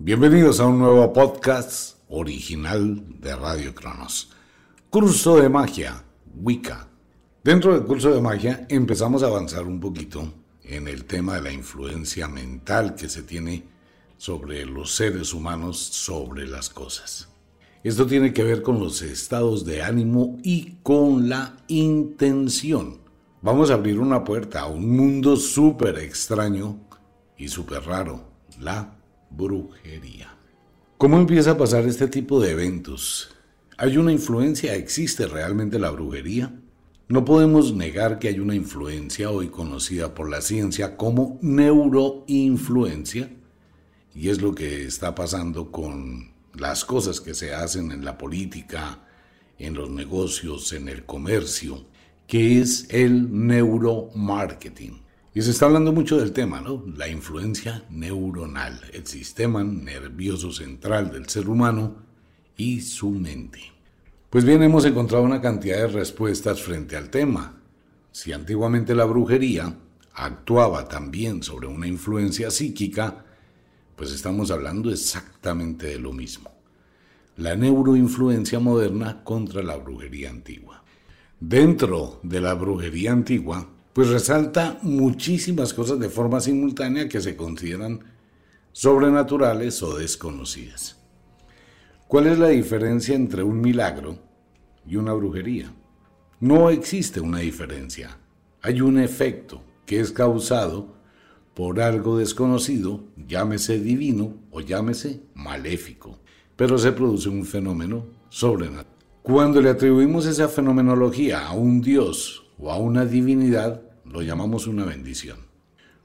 Bienvenidos a un nuevo podcast original de Radio Cronos. Curso de magia, Wicca. Dentro del curso de magia empezamos a avanzar un poquito en el tema de la influencia mental que se tiene sobre los seres humanos, sobre las cosas. Esto tiene que ver con los estados de ánimo y con la intención. Vamos a abrir una puerta a un mundo súper extraño y súper raro, la brujería. ¿Cómo empieza a pasar este tipo de eventos? ¿Hay una influencia? ¿Existe realmente la brujería? No podemos negar que hay una influencia hoy conocida por la ciencia como neuroinfluencia, y es lo que está pasando con las cosas que se hacen en la política, en los negocios, en el comercio, que es el neuromarketing. Y se está hablando mucho del tema, ¿no? La influencia neuronal, el sistema nervioso central del ser humano y su mente. Pues bien, hemos encontrado una cantidad de respuestas frente al tema. Si antiguamente la brujería actuaba también sobre una influencia psíquica, pues estamos hablando exactamente de lo mismo. La neuroinfluencia moderna contra la brujería antigua. Dentro de la brujería antigua, pues resalta muchísimas cosas de forma simultánea que se consideran sobrenaturales o desconocidas. ¿Cuál es la diferencia entre un milagro y una brujería? No existe una diferencia. Hay un efecto que es causado por algo desconocido, llámese divino o llámese maléfico, pero se produce un fenómeno sobrenatural. Cuando le atribuimos esa fenomenología a un dios o a una divinidad, lo llamamos una bendición.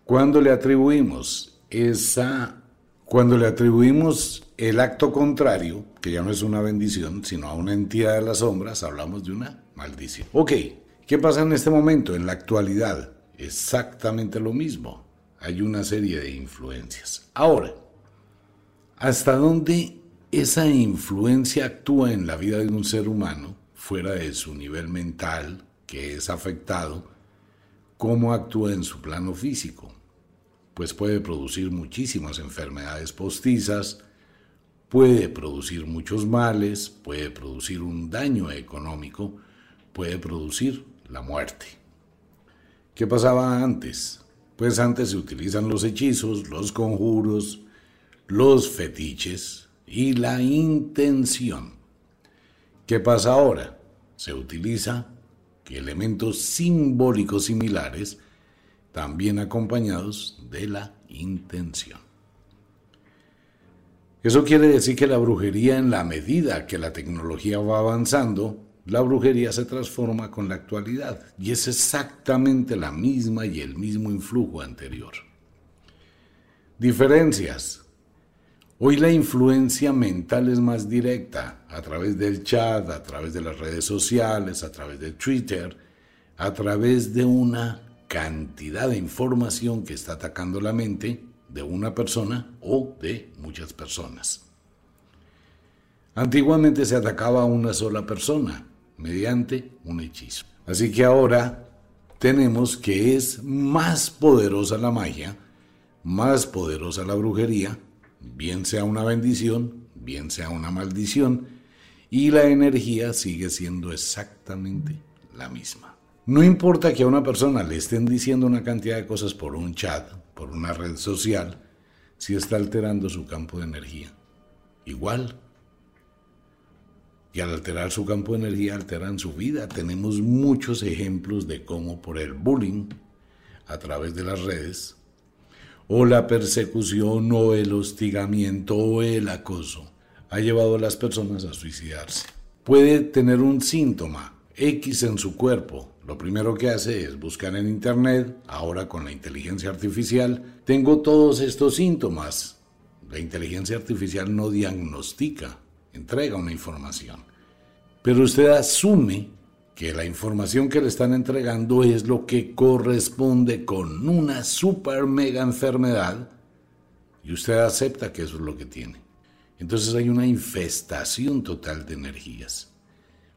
Cuando le atribuimos esa, cuando le atribuimos el acto contrario, que ya no es una bendición, sino a una entidad de las sombras, hablamos de una maldición. Ok, ¿qué pasa en este momento, en la actualidad? Exactamente lo mismo. Hay una serie de influencias. Ahora, ¿hasta dónde esa influencia actúa en la vida de un ser humano, fuera de su nivel mental, que es afectado, cómo actúa en su plano físico, pues puede producir muchísimas enfermedades postizas, puede producir muchos males, puede producir un daño económico, puede producir la muerte. ¿Qué pasaba antes? Pues antes se utilizan los hechizos, los conjuros, los fetiches y la intención. ¿Qué pasa ahora? Se utiliza elementos simbólicos similares, también acompañados de la intención. Eso quiere decir que la brujería, en la medida que la tecnología va avanzando, la brujería se transforma con la actualidad y es exactamente la misma y el mismo influjo anterior. Diferencias. Hoy la influencia mental es más directa a través del chat, a través de las redes sociales, a través de Twitter, a través de una cantidad de información que está atacando la mente de una persona o de muchas personas. Antiguamente se atacaba a una sola persona mediante un hechizo. Así que ahora tenemos que es más poderosa la magia, más poderosa la brujería, bien sea una bendición, bien sea una maldición, y la energía sigue siendo exactamente la misma. No importa que a una persona le estén diciendo una cantidad de cosas por un chat, por una red social, si está alterando su campo de energía. Igual, y al alterar su campo de energía alteran su vida. Tenemos muchos ejemplos de cómo por el bullying a través de las redes, o la persecución, o el hostigamiento, o el acoso, ha llevado a las personas a suicidarse. Puede tener un síntoma X en su cuerpo. Lo primero que hace es buscar en Internet, ahora con la inteligencia artificial, tengo todos estos síntomas. La inteligencia artificial no diagnostica, entrega una información. Pero usted asume que la información que le están entregando es lo que corresponde con una super mega enfermedad y usted acepta que eso es lo que tiene. Entonces hay una infestación total de energías.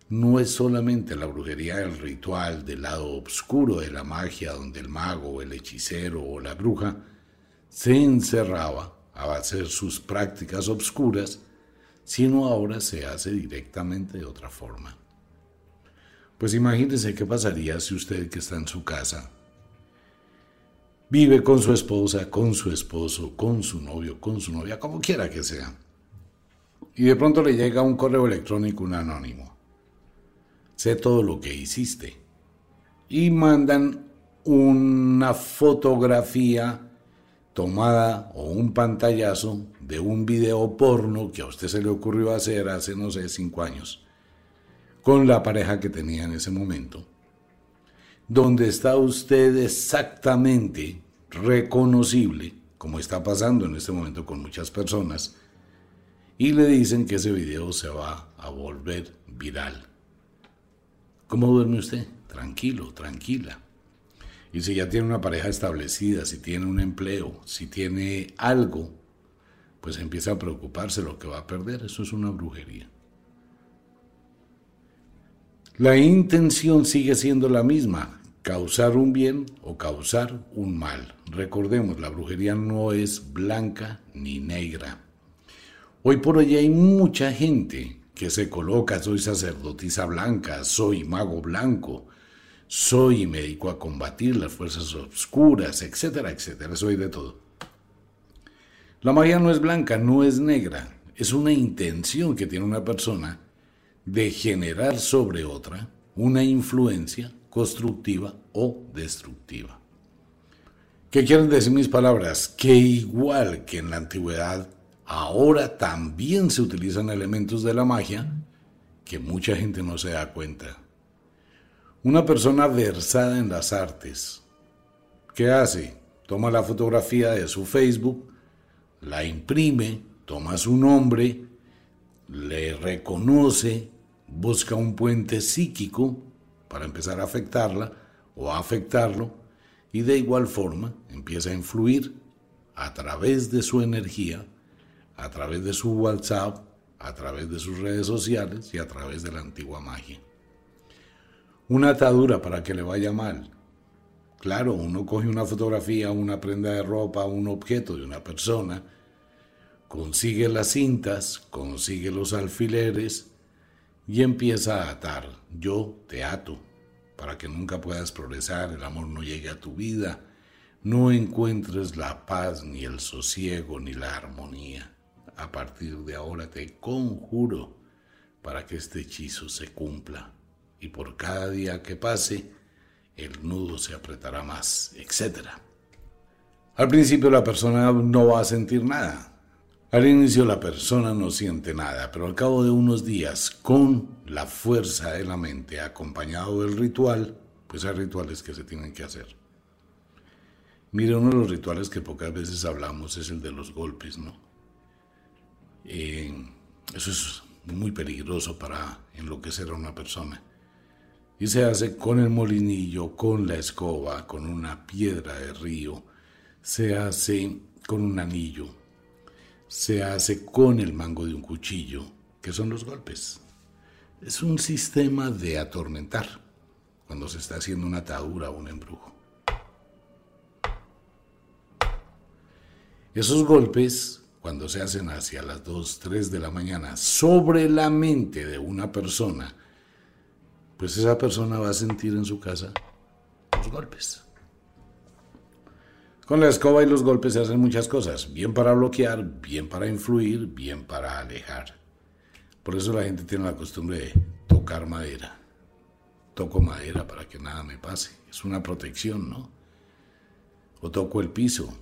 No es solamente la brujería del ritual, del lado oscuro de la magia, donde el mago, el hechicero o la bruja se encerraba a hacer sus prácticas obscuras sino ahora se hace directamente de otra forma. Pues imagínese qué pasaría si usted que está en su casa vive con su esposa, con su esposo, con su novio, con su novia, como quiera que sea. Y de pronto le llega un correo electrónico, un anónimo. Sé todo lo que hiciste. Y mandan una fotografía tomada o un pantallazo de un video porno que a usted se le ocurrió hacer hace, no sé, cinco años, con la pareja que tenía en ese momento, donde está usted exactamente reconocible, como está pasando en este momento con muchas personas, y le dicen que ese video se va a volver viral. ¿Cómo duerme usted? Tranquilo, tranquila. Y si ya tiene una pareja establecida, si tiene un empleo, si tiene algo, pues empieza a preocuparse lo que va a perder. Eso es una brujería. La intención sigue siendo la misma, causar un bien o causar un mal. Recordemos, la brujería no es blanca ni negra. Hoy por hoy hay mucha gente que se coloca, soy sacerdotisa blanca, soy mago blanco, soy dedico a combatir las fuerzas oscuras, etcétera, etcétera, soy de todo. La magia no es blanca, no es negra, es una intención que tiene una persona de generar sobre otra una influencia constructiva o destructiva. ¿Qué quieren decir mis palabras? Que igual que en la antigüedad, ahora también se utilizan elementos de la magia que mucha gente no se da cuenta. Una persona versada en las artes, ¿qué hace? Toma la fotografía de su Facebook, la imprime, toma su nombre, le reconoce, busca un puente psíquico para empezar a afectarla o a afectarlo y de igual forma empieza a influir a través de su energía, a través de su WhatsApp, a través de sus redes sociales y a través de la antigua magia una atadura para que le vaya mal. Claro, uno coge una fotografía, una prenda de ropa, un objeto de una persona, consigue las cintas, consigue los alfileres y empieza a atar. Yo te ato para que nunca puedas progresar, el amor no llegue a tu vida, no encuentres la paz, ni el sosiego, ni la armonía. A partir de ahora te conjuro para que este hechizo se cumpla y por cada día que pase, el nudo se apretará más, etc. Al principio la persona no va a sentir nada. Al inicio la persona no siente nada, pero al cabo de unos días, con la fuerza de la mente acompañado del ritual, pues hay rituales que se tienen que hacer. Mire, uno de los rituales que pocas veces hablamos es el de los golpes, ¿no? Eso es muy peligroso para enloquecer a una persona y se hace con el molinillo, con la escoba, con una piedra de río, se hace con un anillo, se hace con el mango de un cuchillo, ¿Qué son los golpes? Es un sistema de atormentar cuando se está haciendo una atadura o un embrujo. Esos golpes, cuando se hacen hacia las 2, 3 de la mañana sobre la mente de una persona, pues esa persona va a sentir en su casa los golpes. Con la escoba y los golpes se hacen muchas cosas, bien para bloquear, bien para influir, bien para alejar. Por eso la gente tiene la costumbre de tocar madera. Toco madera para que nada me pase. Es una protección, ¿no? O toco el piso.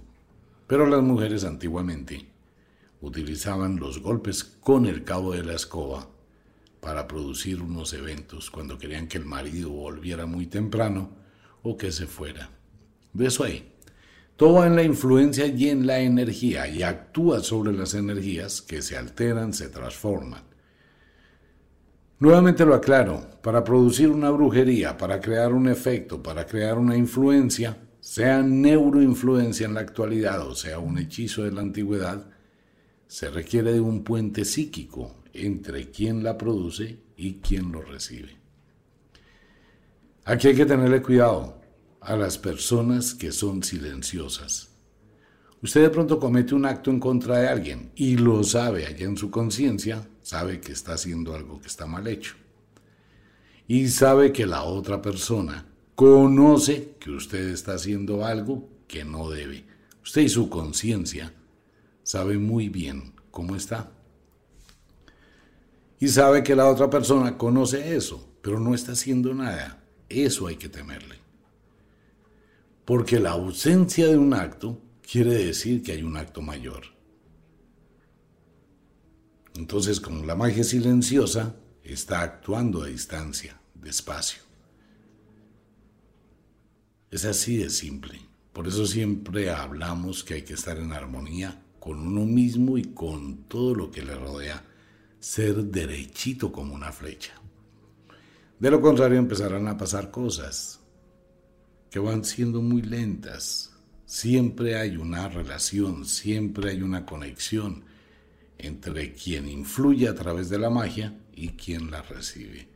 Pero las mujeres antiguamente utilizaban los golpes con el cabo de la escoba para producir unos eventos cuando querían que el marido volviera muy temprano o que se fuera. De eso ahí. Todo en la influencia y en la energía y actúa sobre las energías que se alteran, se transforman. Nuevamente lo aclaro, para producir una brujería, para crear un efecto, para crear una influencia, sea neuroinfluencia en la actualidad o sea un hechizo de la antigüedad, se requiere de un puente psíquico entre quien la produce y quien lo recibe. Aquí hay que tenerle cuidado a las personas que son silenciosas. Usted de pronto comete un acto en contra de alguien y lo sabe allá en su conciencia, sabe que está haciendo algo que está mal hecho. Y sabe que la otra persona conoce que usted está haciendo algo que no debe. Usted y su conciencia sabe muy bien cómo está y sabe que la otra persona conoce eso, pero no está haciendo nada. Eso hay que temerle. Porque la ausencia de un acto quiere decir que hay un acto mayor. Entonces, como la magia silenciosa está actuando a distancia, despacio. Es así de simple. Por eso siempre hablamos que hay que estar en armonía con uno mismo y con todo lo que le rodea ser derechito como una flecha. De lo contrario empezarán a pasar cosas que van siendo muy lentas. Siempre hay una relación, siempre hay una conexión entre quien influye a través de la magia y quien la recibe.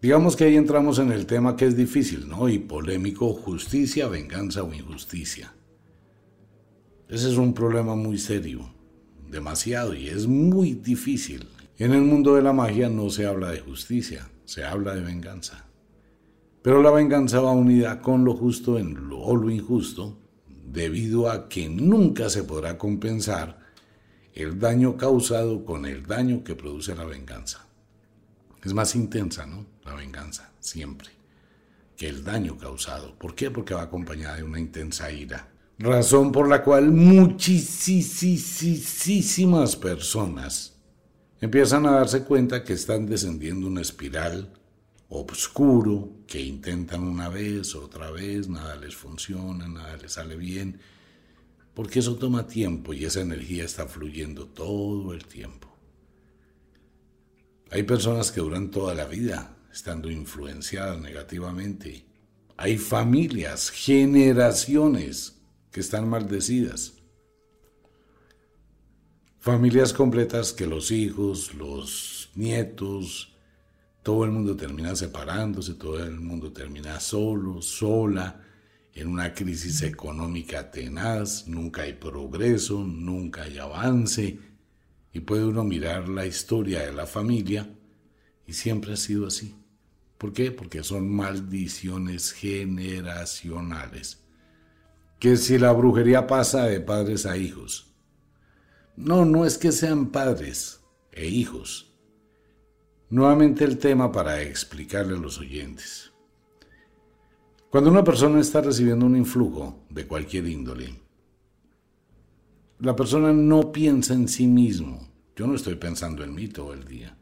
Digamos que ahí entramos en el tema que es difícil, ¿no? Y polémico, justicia, venganza o injusticia. Ese es un problema muy serio demasiado y es muy difícil. En el mundo de la magia no se habla de justicia, se habla de venganza. Pero la venganza va unida con lo justo en lo, o lo injusto, debido a que nunca se podrá compensar el daño causado con el daño que produce la venganza. Es más intensa, ¿no? La venganza, siempre, que el daño causado. ¿Por qué? Porque va acompañada de una intensa ira razón por la cual muchísimas personas empiezan a darse cuenta que están descendiendo una espiral oscuro, que intentan una vez, otra vez, nada les funciona, nada les sale bien, porque eso toma tiempo y esa energía está fluyendo todo el tiempo. Hay personas que duran toda la vida estando influenciadas negativamente. Hay familias, generaciones que están maldecidas. Familias completas que los hijos, los nietos, todo el mundo termina separándose, todo el mundo termina solo, sola, en una crisis económica tenaz, nunca hay progreso, nunca hay avance, y puede uno mirar la historia de la familia y siempre ha sido así. ¿Por qué? Porque son maldiciones generacionales que si la brujería pasa de padres a hijos. No, no es que sean padres e hijos. Nuevamente el tema para explicarle a los oyentes. Cuando una persona está recibiendo un influjo de cualquier índole, la persona no piensa en sí mismo. Yo no estoy pensando en mí todo el día.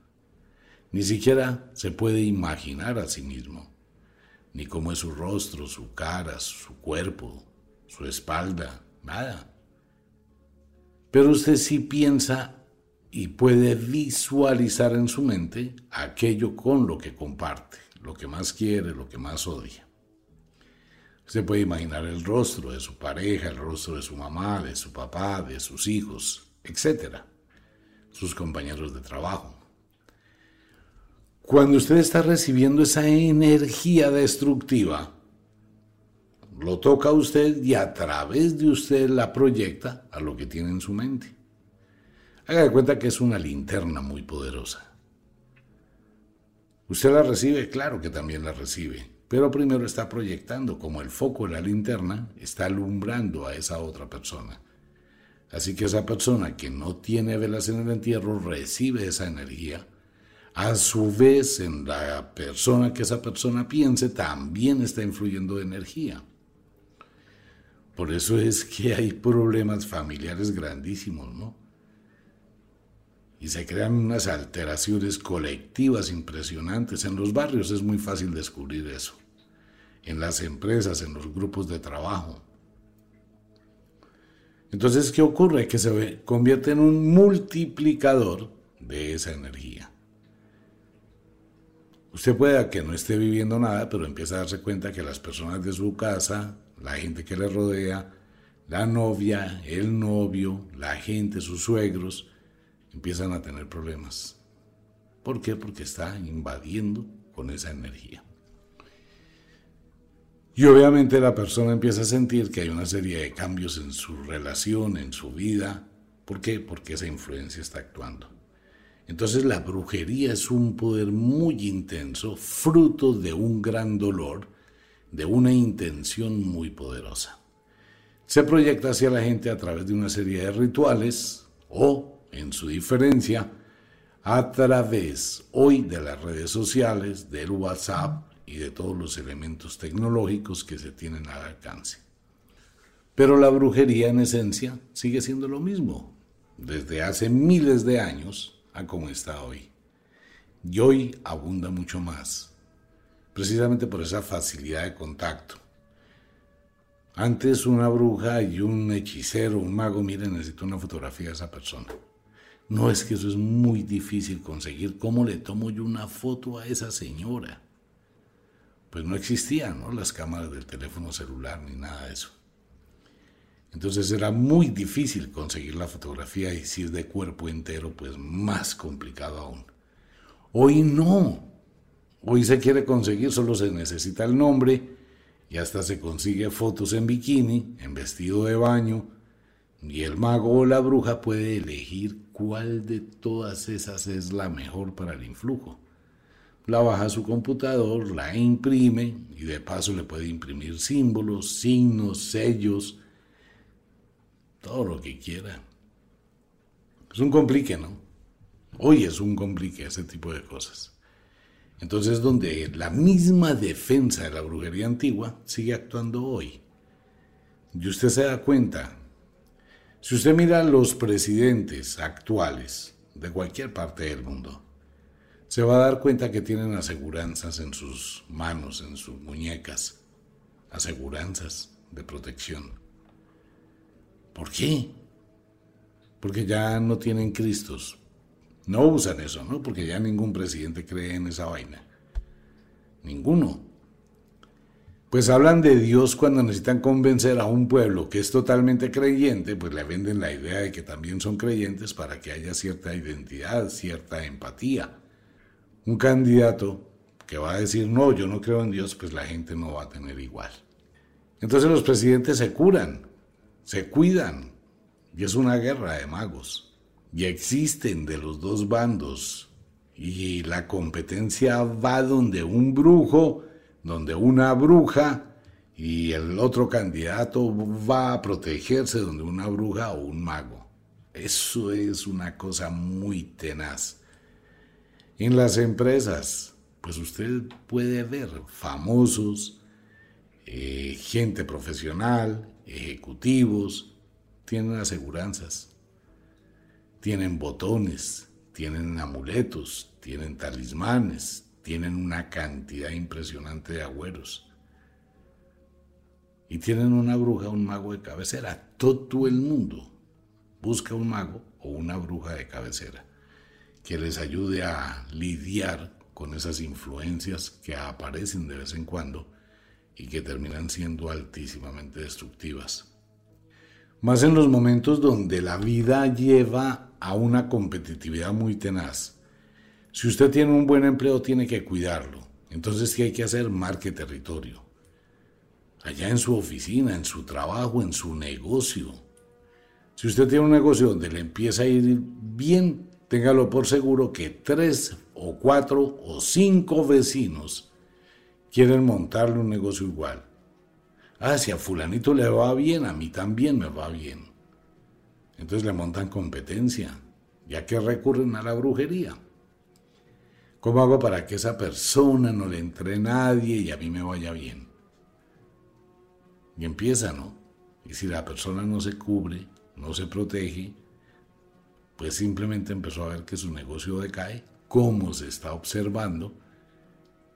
Ni siquiera se puede imaginar a sí mismo, ni cómo es su rostro, su cara, su cuerpo, su espalda, nada. Pero usted sí piensa y puede visualizar en su mente aquello con lo que comparte, lo que más quiere, lo que más odia. Usted puede imaginar el rostro de su pareja, el rostro de su mamá, de su papá, de sus hijos, etc. sus compañeros de trabajo. Cuando usted está recibiendo esa energía destructiva, lo toca usted y a través de usted la proyecta a lo que tiene en su mente. Haga de cuenta que es una linterna muy poderosa. Usted la recibe, claro que también la recibe, pero primero está proyectando como el foco de la linterna está alumbrando a esa otra persona. Así que esa persona que no tiene velas en el entierro recibe esa energía. A su vez, en la persona que esa persona piense, también está influyendo energía. Por eso es que hay problemas familiares grandísimos, ¿no? Y se crean unas alteraciones colectivas impresionantes. En los barrios es muy fácil descubrir eso. En las empresas, en los grupos de trabajo. Entonces, ¿qué ocurre? Que se convierte en un multiplicador de esa energía. Usted puede que no esté viviendo nada, pero empieza a darse cuenta que las personas de su casa, la gente que le rodea, la novia, el novio, la gente, sus suegros, empiezan a tener problemas. ¿Por qué? Porque está invadiendo con esa energía. Y obviamente la persona empieza a sentir que hay una serie de cambios en su relación, en su vida. ¿Por qué? Porque esa influencia está actuando. Entonces la brujería es un poder muy intenso, fruto de un gran dolor, de una intención muy poderosa. Se proyecta hacia la gente a través de una serie de rituales o, en su diferencia, a través hoy de las redes sociales, del WhatsApp, y de todos los elementos tecnológicos que se tienen al alcance. Pero la brujería en esencia sigue siendo lo mismo, desde hace miles de años a como está hoy. Y hoy abunda mucho más, precisamente por esa facilidad de contacto. Antes una bruja y un hechicero, un mago, miren, necesito una fotografía de esa persona. No es que eso es muy difícil conseguir. ¿Cómo le tomo yo una foto a esa señora? pues no existían ¿no? las cámaras del teléfono celular ni nada de eso. Entonces era muy difícil conseguir la fotografía y si es de cuerpo entero, pues más complicado aún. Hoy no. Hoy se quiere conseguir, solo se necesita el nombre y hasta se consigue fotos en bikini, en vestido de baño, y el mago o la bruja puede elegir cuál de todas esas es la mejor para el influjo la baja a su computador, la imprime y de paso le puede imprimir símbolos, signos, sellos, todo lo que quiera. Es un complique, ¿no? Hoy es un complique ese tipo de cosas. Entonces, donde la misma defensa de la brujería antigua sigue actuando hoy. Y usted se da cuenta, si usted mira los presidentes actuales de cualquier parte del mundo, se va a dar cuenta que tienen aseguranzas en sus manos, en sus muñecas, aseguranzas de protección. ¿Por qué? Porque ya no tienen Cristos. No usan eso, ¿no? Porque ya ningún presidente cree en esa vaina. Ninguno. Pues hablan de Dios cuando necesitan convencer a un pueblo que es totalmente creyente, pues le venden la idea de que también son creyentes para que haya cierta identidad, cierta empatía un candidato que va a decir, no, yo no creo en Dios, pues la gente no va a tener igual. Entonces los presidentes se curan, se cuidan, y es una guerra de magos. Y existen de los dos bandos, y la competencia va donde un brujo, donde una bruja, y el otro candidato va a protegerse donde una bruja o un mago. Eso es una cosa muy tenaz. En las empresas, pues usted puede ver famosos, eh, gente profesional, ejecutivos, tienen aseguranzas, tienen botones, tienen amuletos, tienen talismanes, tienen una cantidad impresionante de agüeros. Y tienen una bruja, un mago de cabecera. Todo el mundo busca un mago o una bruja de cabecera que les ayude a lidiar con esas influencias que aparecen de vez en cuando y que terminan siendo altísimamente destructivas. más en los momentos donde la vida lleva a una competitividad muy tenaz. Si usted tiene un buen empleo, tiene que cuidarlo. Entonces, ¿qué hay que hacer? Marque territorio. Allá en su oficina, en su trabajo, en su negocio. Si usted tiene un negocio donde le empieza a ir bien, téngalo por seguro que tres o cuatro o cinco vecinos quieren montarle un negocio igual. Ah, si a fulanito le va bien, a mí también me va bien. Entonces le montan competencia, ya que recurren a la brujería. ¿Cómo hago para que esa persona no le entre nadie y a mí me vaya bien? Y empieza, ¿no? Y si la persona no se cubre, no se protege, pues simplemente empezó a ver que su negocio decae, como se está observando,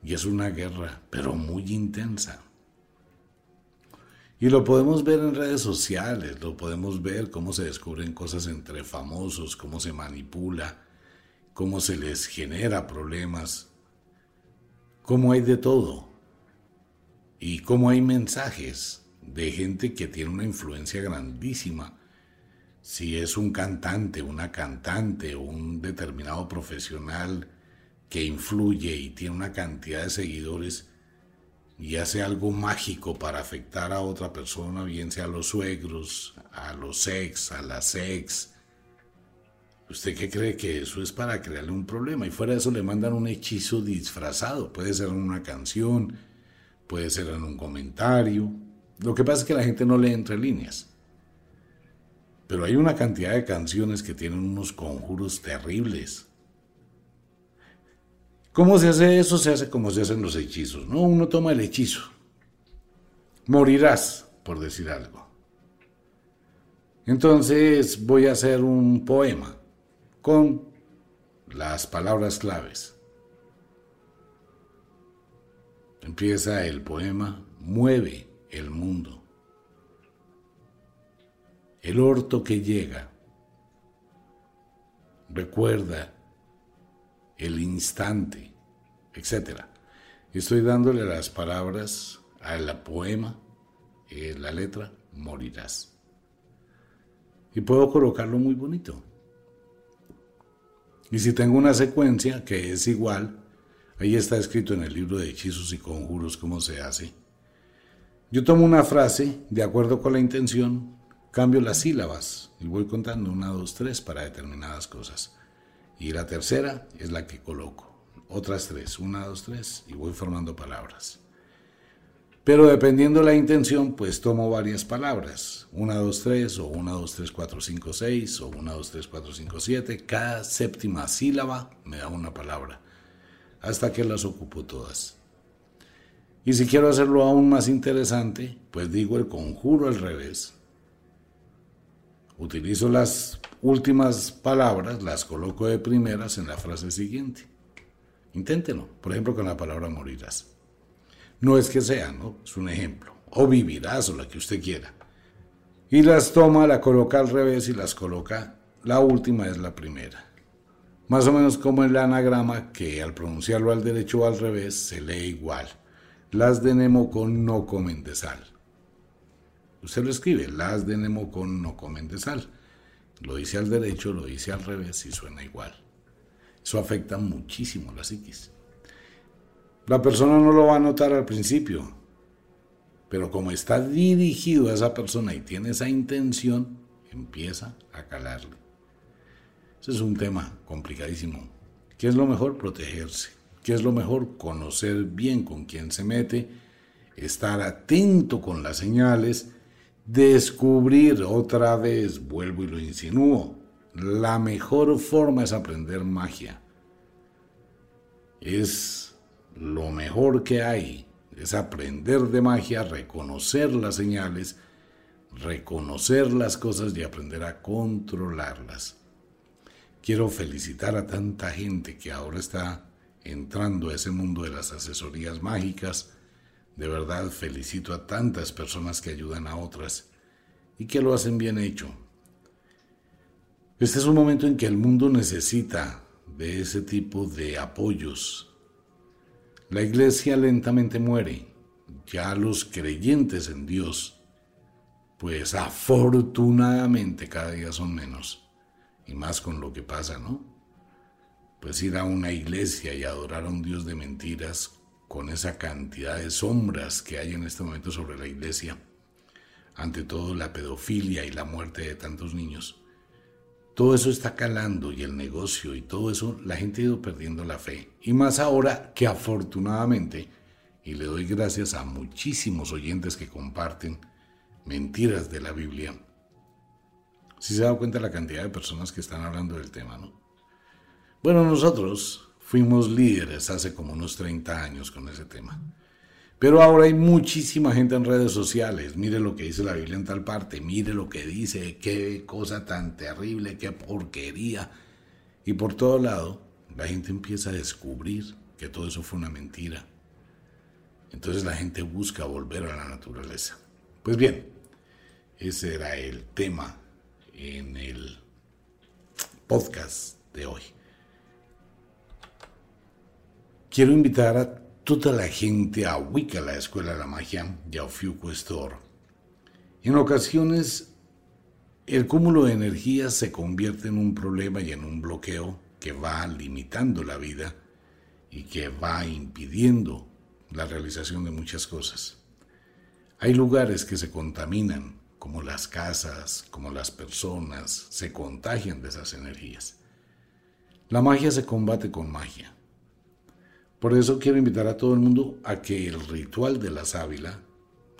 y es una guerra, pero muy intensa. Y lo podemos ver en redes sociales, lo podemos ver cómo se descubren cosas entre famosos, cómo se manipula, cómo se les genera problemas, cómo hay de todo y cómo hay mensajes de gente que tiene una influencia grandísima. Si es un cantante, una cantante, un determinado profesional que influye y tiene una cantidad de seguidores, y hace algo mágico para afectar a otra persona, bien sea a los suegros, a los ex, a las ex. ¿Usted qué cree que eso es para crearle un problema? Y fuera de eso le mandan un hechizo disfrazado. Puede ser en una canción, puede ser en un comentario. Lo que pasa es que la gente no lee entre líneas. Pero hay una cantidad de canciones que tienen unos conjuros terribles. ¿Cómo se hace eso? Se hace como se hacen los hechizos, ¿no? Uno toma el hechizo. Morirás, por decir algo. Entonces voy a hacer un poema con las palabras claves. Empieza el poema, mueve el mundo. El orto que llega. Recuerda el instante, etc. Estoy dándole las palabras al poema, eh, la letra, morirás. Y puedo colocarlo muy bonito. Y si tengo una secuencia que es igual, ahí está escrito en el libro de hechizos y conjuros cómo se hace. Yo tomo una frase, de acuerdo con la intención, cambio las sílabas y voy contando una, dos, tres para determinadas cosas. Y la tercera es la que coloco. Otras tres, una, dos, tres, y voy formando palabras. Pero dependiendo de la intención, pues tomo varias palabras. Una, dos, tres, o una, dos, tres, cuatro, cinco, seis, o una, dos, tres, cuatro, cinco, siete. Cada séptima sílaba me da una palabra, hasta que las ocupo todas. Y si quiero hacerlo aún más interesante, pues digo el conjuro al revés. Utilizo las últimas palabras las coloco de primeras en la frase siguiente. Inténtenlo, por ejemplo, con la palabra morirás. No es que sea, ¿no? Es un ejemplo. O vivirás o la que usted quiera. Y las toma, la coloca al revés y las coloca, la última es la primera. Más o menos como el anagrama que al pronunciarlo al derecho o al revés se lee igual. Las de Nemocon no comen de sal. Usted lo escribe, las de Nemocon no comen de sal. Lo dice al derecho, lo dice al revés y suena igual. Eso afecta muchísimo la psiquis. La persona no lo va a notar al principio, pero como está dirigido a esa persona y tiene esa intención, empieza a calarle. Ese es un tema complicadísimo. ¿Qué es lo mejor? Protegerse. ¿Qué es lo mejor? Conocer bien con quién se mete, estar atento con las señales descubrir otra vez, vuelvo y lo insinúo, la mejor forma es aprender magia. Es lo mejor que hay, es aprender de magia, reconocer las señales, reconocer las cosas y aprender a controlarlas. Quiero felicitar a tanta gente que ahora está entrando a ese mundo de las asesorías mágicas, de verdad felicito a tantas personas que ayudan a otras y que lo hacen bien hecho. Este es un momento en que el mundo necesita de ese tipo de apoyos. La iglesia lentamente muere. Ya los creyentes en Dios pues afortunadamente cada día son menos. Y más con lo que pasa, ¿no? Pues ir a una iglesia y adorar a un Dios de mentiras con esa cantidad de sombras que hay en este momento sobre la iglesia, ante todo la pedofilia y la muerte de tantos niños, todo eso está calando y el negocio y todo eso, la gente ha ido perdiendo la fe. Y más ahora que afortunadamente, y le doy gracias a muchísimos oyentes que comparten mentiras de la Biblia, si se ha dado cuenta la cantidad de personas que están hablando del tema, ¿no? Bueno, nosotros fuimos líderes hace como unos 30 años con ese tema. Pero ahora hay muchísima gente en redes sociales. Mire lo que dice la Biblia en tal parte, mire lo que dice, qué cosa tan terrible, qué porquería. Y por todo lado, la gente empieza a descubrir que todo eso fue una mentira. Entonces la gente busca volver a la naturaleza. Pues bien, ese era el tema en el podcast de hoy. Quiero invitar a toda la gente a la Escuela de la Magia, y a Ofiuco Store. En ocasiones, el cúmulo de energía se convierte en un problema y en un bloqueo que va limitando la vida y que va impidiendo la realización de muchas cosas. Hay lugares que se contaminan, como las casas, como las personas, se contagian de esas energías. La magia se combate con magia. Por eso quiero invitar a todo el mundo a que el ritual de la sábila,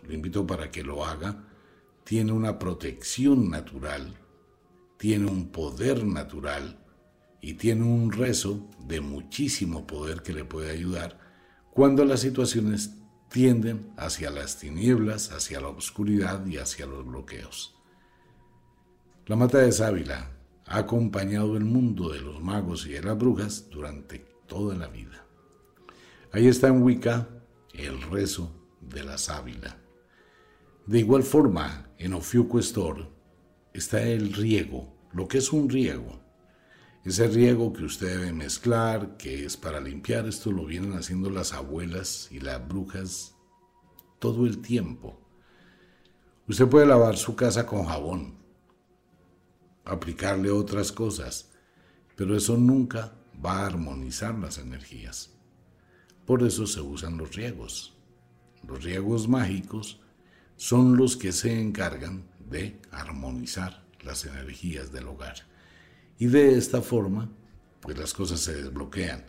lo invito para que lo haga, tiene una protección natural, tiene un poder natural y tiene un rezo de muchísimo poder que le puede ayudar cuando las situaciones tienden hacia las tinieblas, hacia la oscuridad y hacia los bloqueos. La mata de sábila ha acompañado el mundo de los magos y de las brujas durante toda la vida. Ahí está en Wicca el rezo de la sábila. De igual forma, en Ofiuco está el riego, lo que es un riego. Ese riego que usted debe mezclar, que es para limpiar, esto lo vienen haciendo las abuelas y las brujas todo el tiempo. Usted puede lavar su casa con jabón, aplicarle otras cosas, pero eso nunca va a armonizar las energías. Por eso se usan los riegos. Los riegos mágicos son los que se encargan de armonizar las energías del hogar. Y de esta forma, pues las cosas se desbloquean.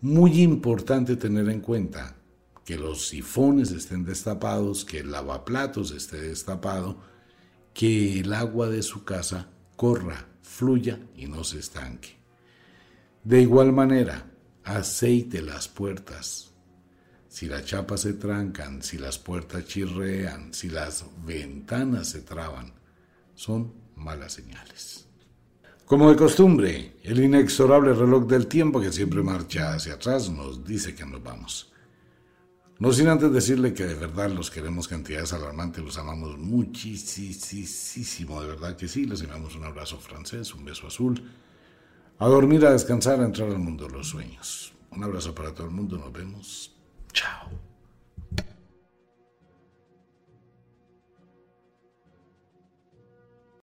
Muy importante tener en cuenta que los sifones estén destapados, que el lavaplatos esté destapado, que el agua de su casa corra, fluya y no se estanque. De igual manera, aceite las puertas. Si las chapas se trancan, si las puertas chirrean, si las ventanas se traban, son malas señales. Como de costumbre, el inexorable reloj del tiempo que siempre marcha hacia atrás nos dice que nos vamos. No sin antes decirle que de verdad los queremos cantidades alarmantes, los amamos muchísimo, de verdad que sí, les enviamos un abrazo francés, un beso azul a dormir, a descansar, a entrar al mundo de los sueños. Un abrazo para todo el mundo, nos vemos. Chao.